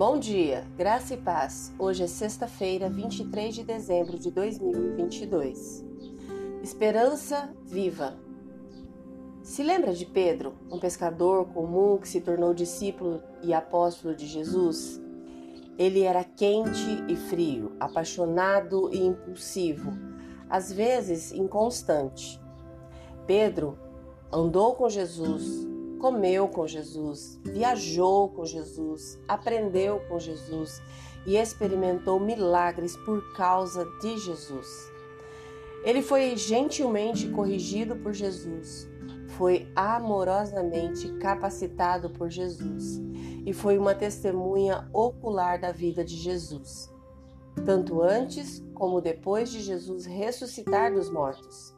Bom dia, graça e paz. Hoje é sexta-feira, 23 de dezembro de 2022. Esperança viva. Se lembra de Pedro, um pescador comum que se tornou discípulo e apóstolo de Jesus? Ele era quente e frio, apaixonado e impulsivo, às vezes inconstante. Pedro andou com Jesus, comeu com Jesus, viajou com Jesus, aprendeu com Jesus e experimentou milagres por causa de Jesus. Ele foi gentilmente corrigido por Jesus, foi amorosamente capacitado por Jesus e foi uma testemunha ocular da vida de Jesus, tanto antes como depois de Jesus ressuscitar dos mortos.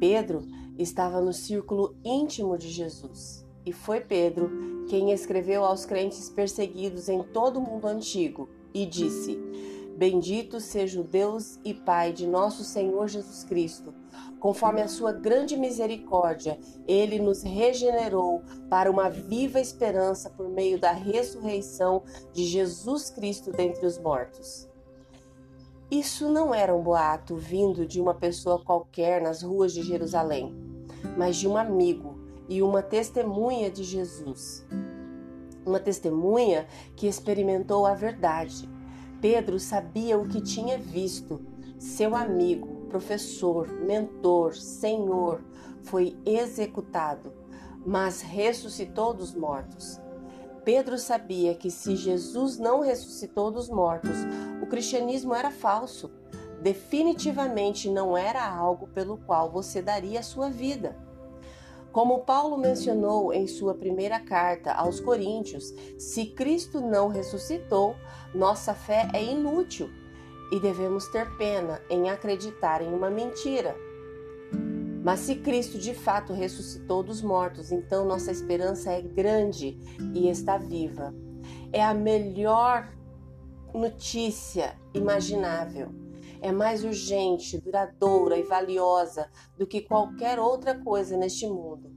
Pedro estava no círculo íntimo de Jesus. E foi Pedro quem escreveu aos crentes perseguidos em todo o mundo antigo e disse: Bendito seja o Deus e Pai de nosso Senhor Jesus Cristo. Conforme a sua grande misericórdia, ele nos regenerou para uma viva esperança por meio da ressurreição de Jesus Cristo dentre os mortos. Isso não era um boato vindo de uma pessoa qualquer nas ruas de Jerusalém mas de um amigo e uma testemunha de Jesus. Uma testemunha que experimentou a verdade. Pedro sabia o que tinha visto. Seu amigo, professor, mentor, senhor foi executado, mas ressuscitou dos mortos. Pedro sabia que se Jesus não ressuscitou dos mortos, o cristianismo era falso. Definitivamente não era algo pelo qual você daria a sua vida. Como Paulo mencionou em sua primeira carta aos Coríntios, se Cristo não ressuscitou, nossa fé é inútil e devemos ter pena em acreditar em uma mentira. Mas se Cristo de fato ressuscitou dos mortos, então nossa esperança é grande e está viva. É a melhor notícia imaginável é mais urgente, duradoura e valiosa do que qualquer outra coisa neste mundo.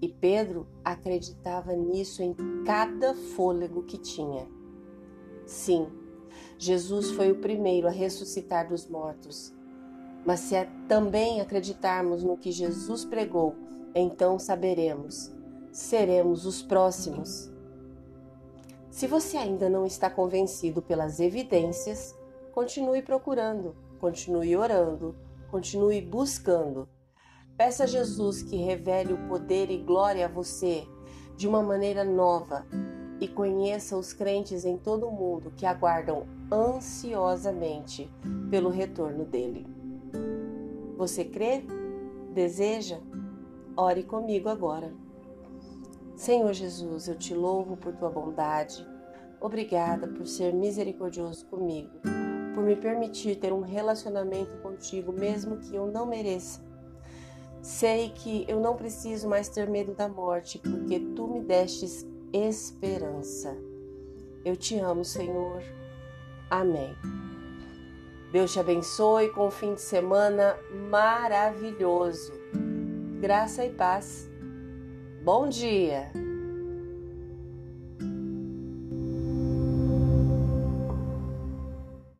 E Pedro acreditava nisso em cada fôlego que tinha. Sim, Jesus foi o primeiro a ressuscitar dos mortos. Mas se é também acreditarmos no que Jesus pregou, então saberemos, seremos os próximos. Se você ainda não está convencido pelas evidências, continue procurando. Continue orando, continue buscando. Peça a Jesus que revele o poder e glória a você de uma maneira nova e conheça os crentes em todo o mundo que aguardam ansiosamente pelo retorno dele. Você crê? Deseja? Ore comigo agora. Senhor Jesus, eu te louvo por tua bondade. Obrigada por ser misericordioso comigo me permitir ter um relacionamento contigo, mesmo que eu não mereça. Sei que eu não preciso mais ter medo da morte, porque tu me destes esperança. Eu te amo, Senhor. Amém. Deus te abençoe com um fim de semana maravilhoso. Graça e paz. Bom dia!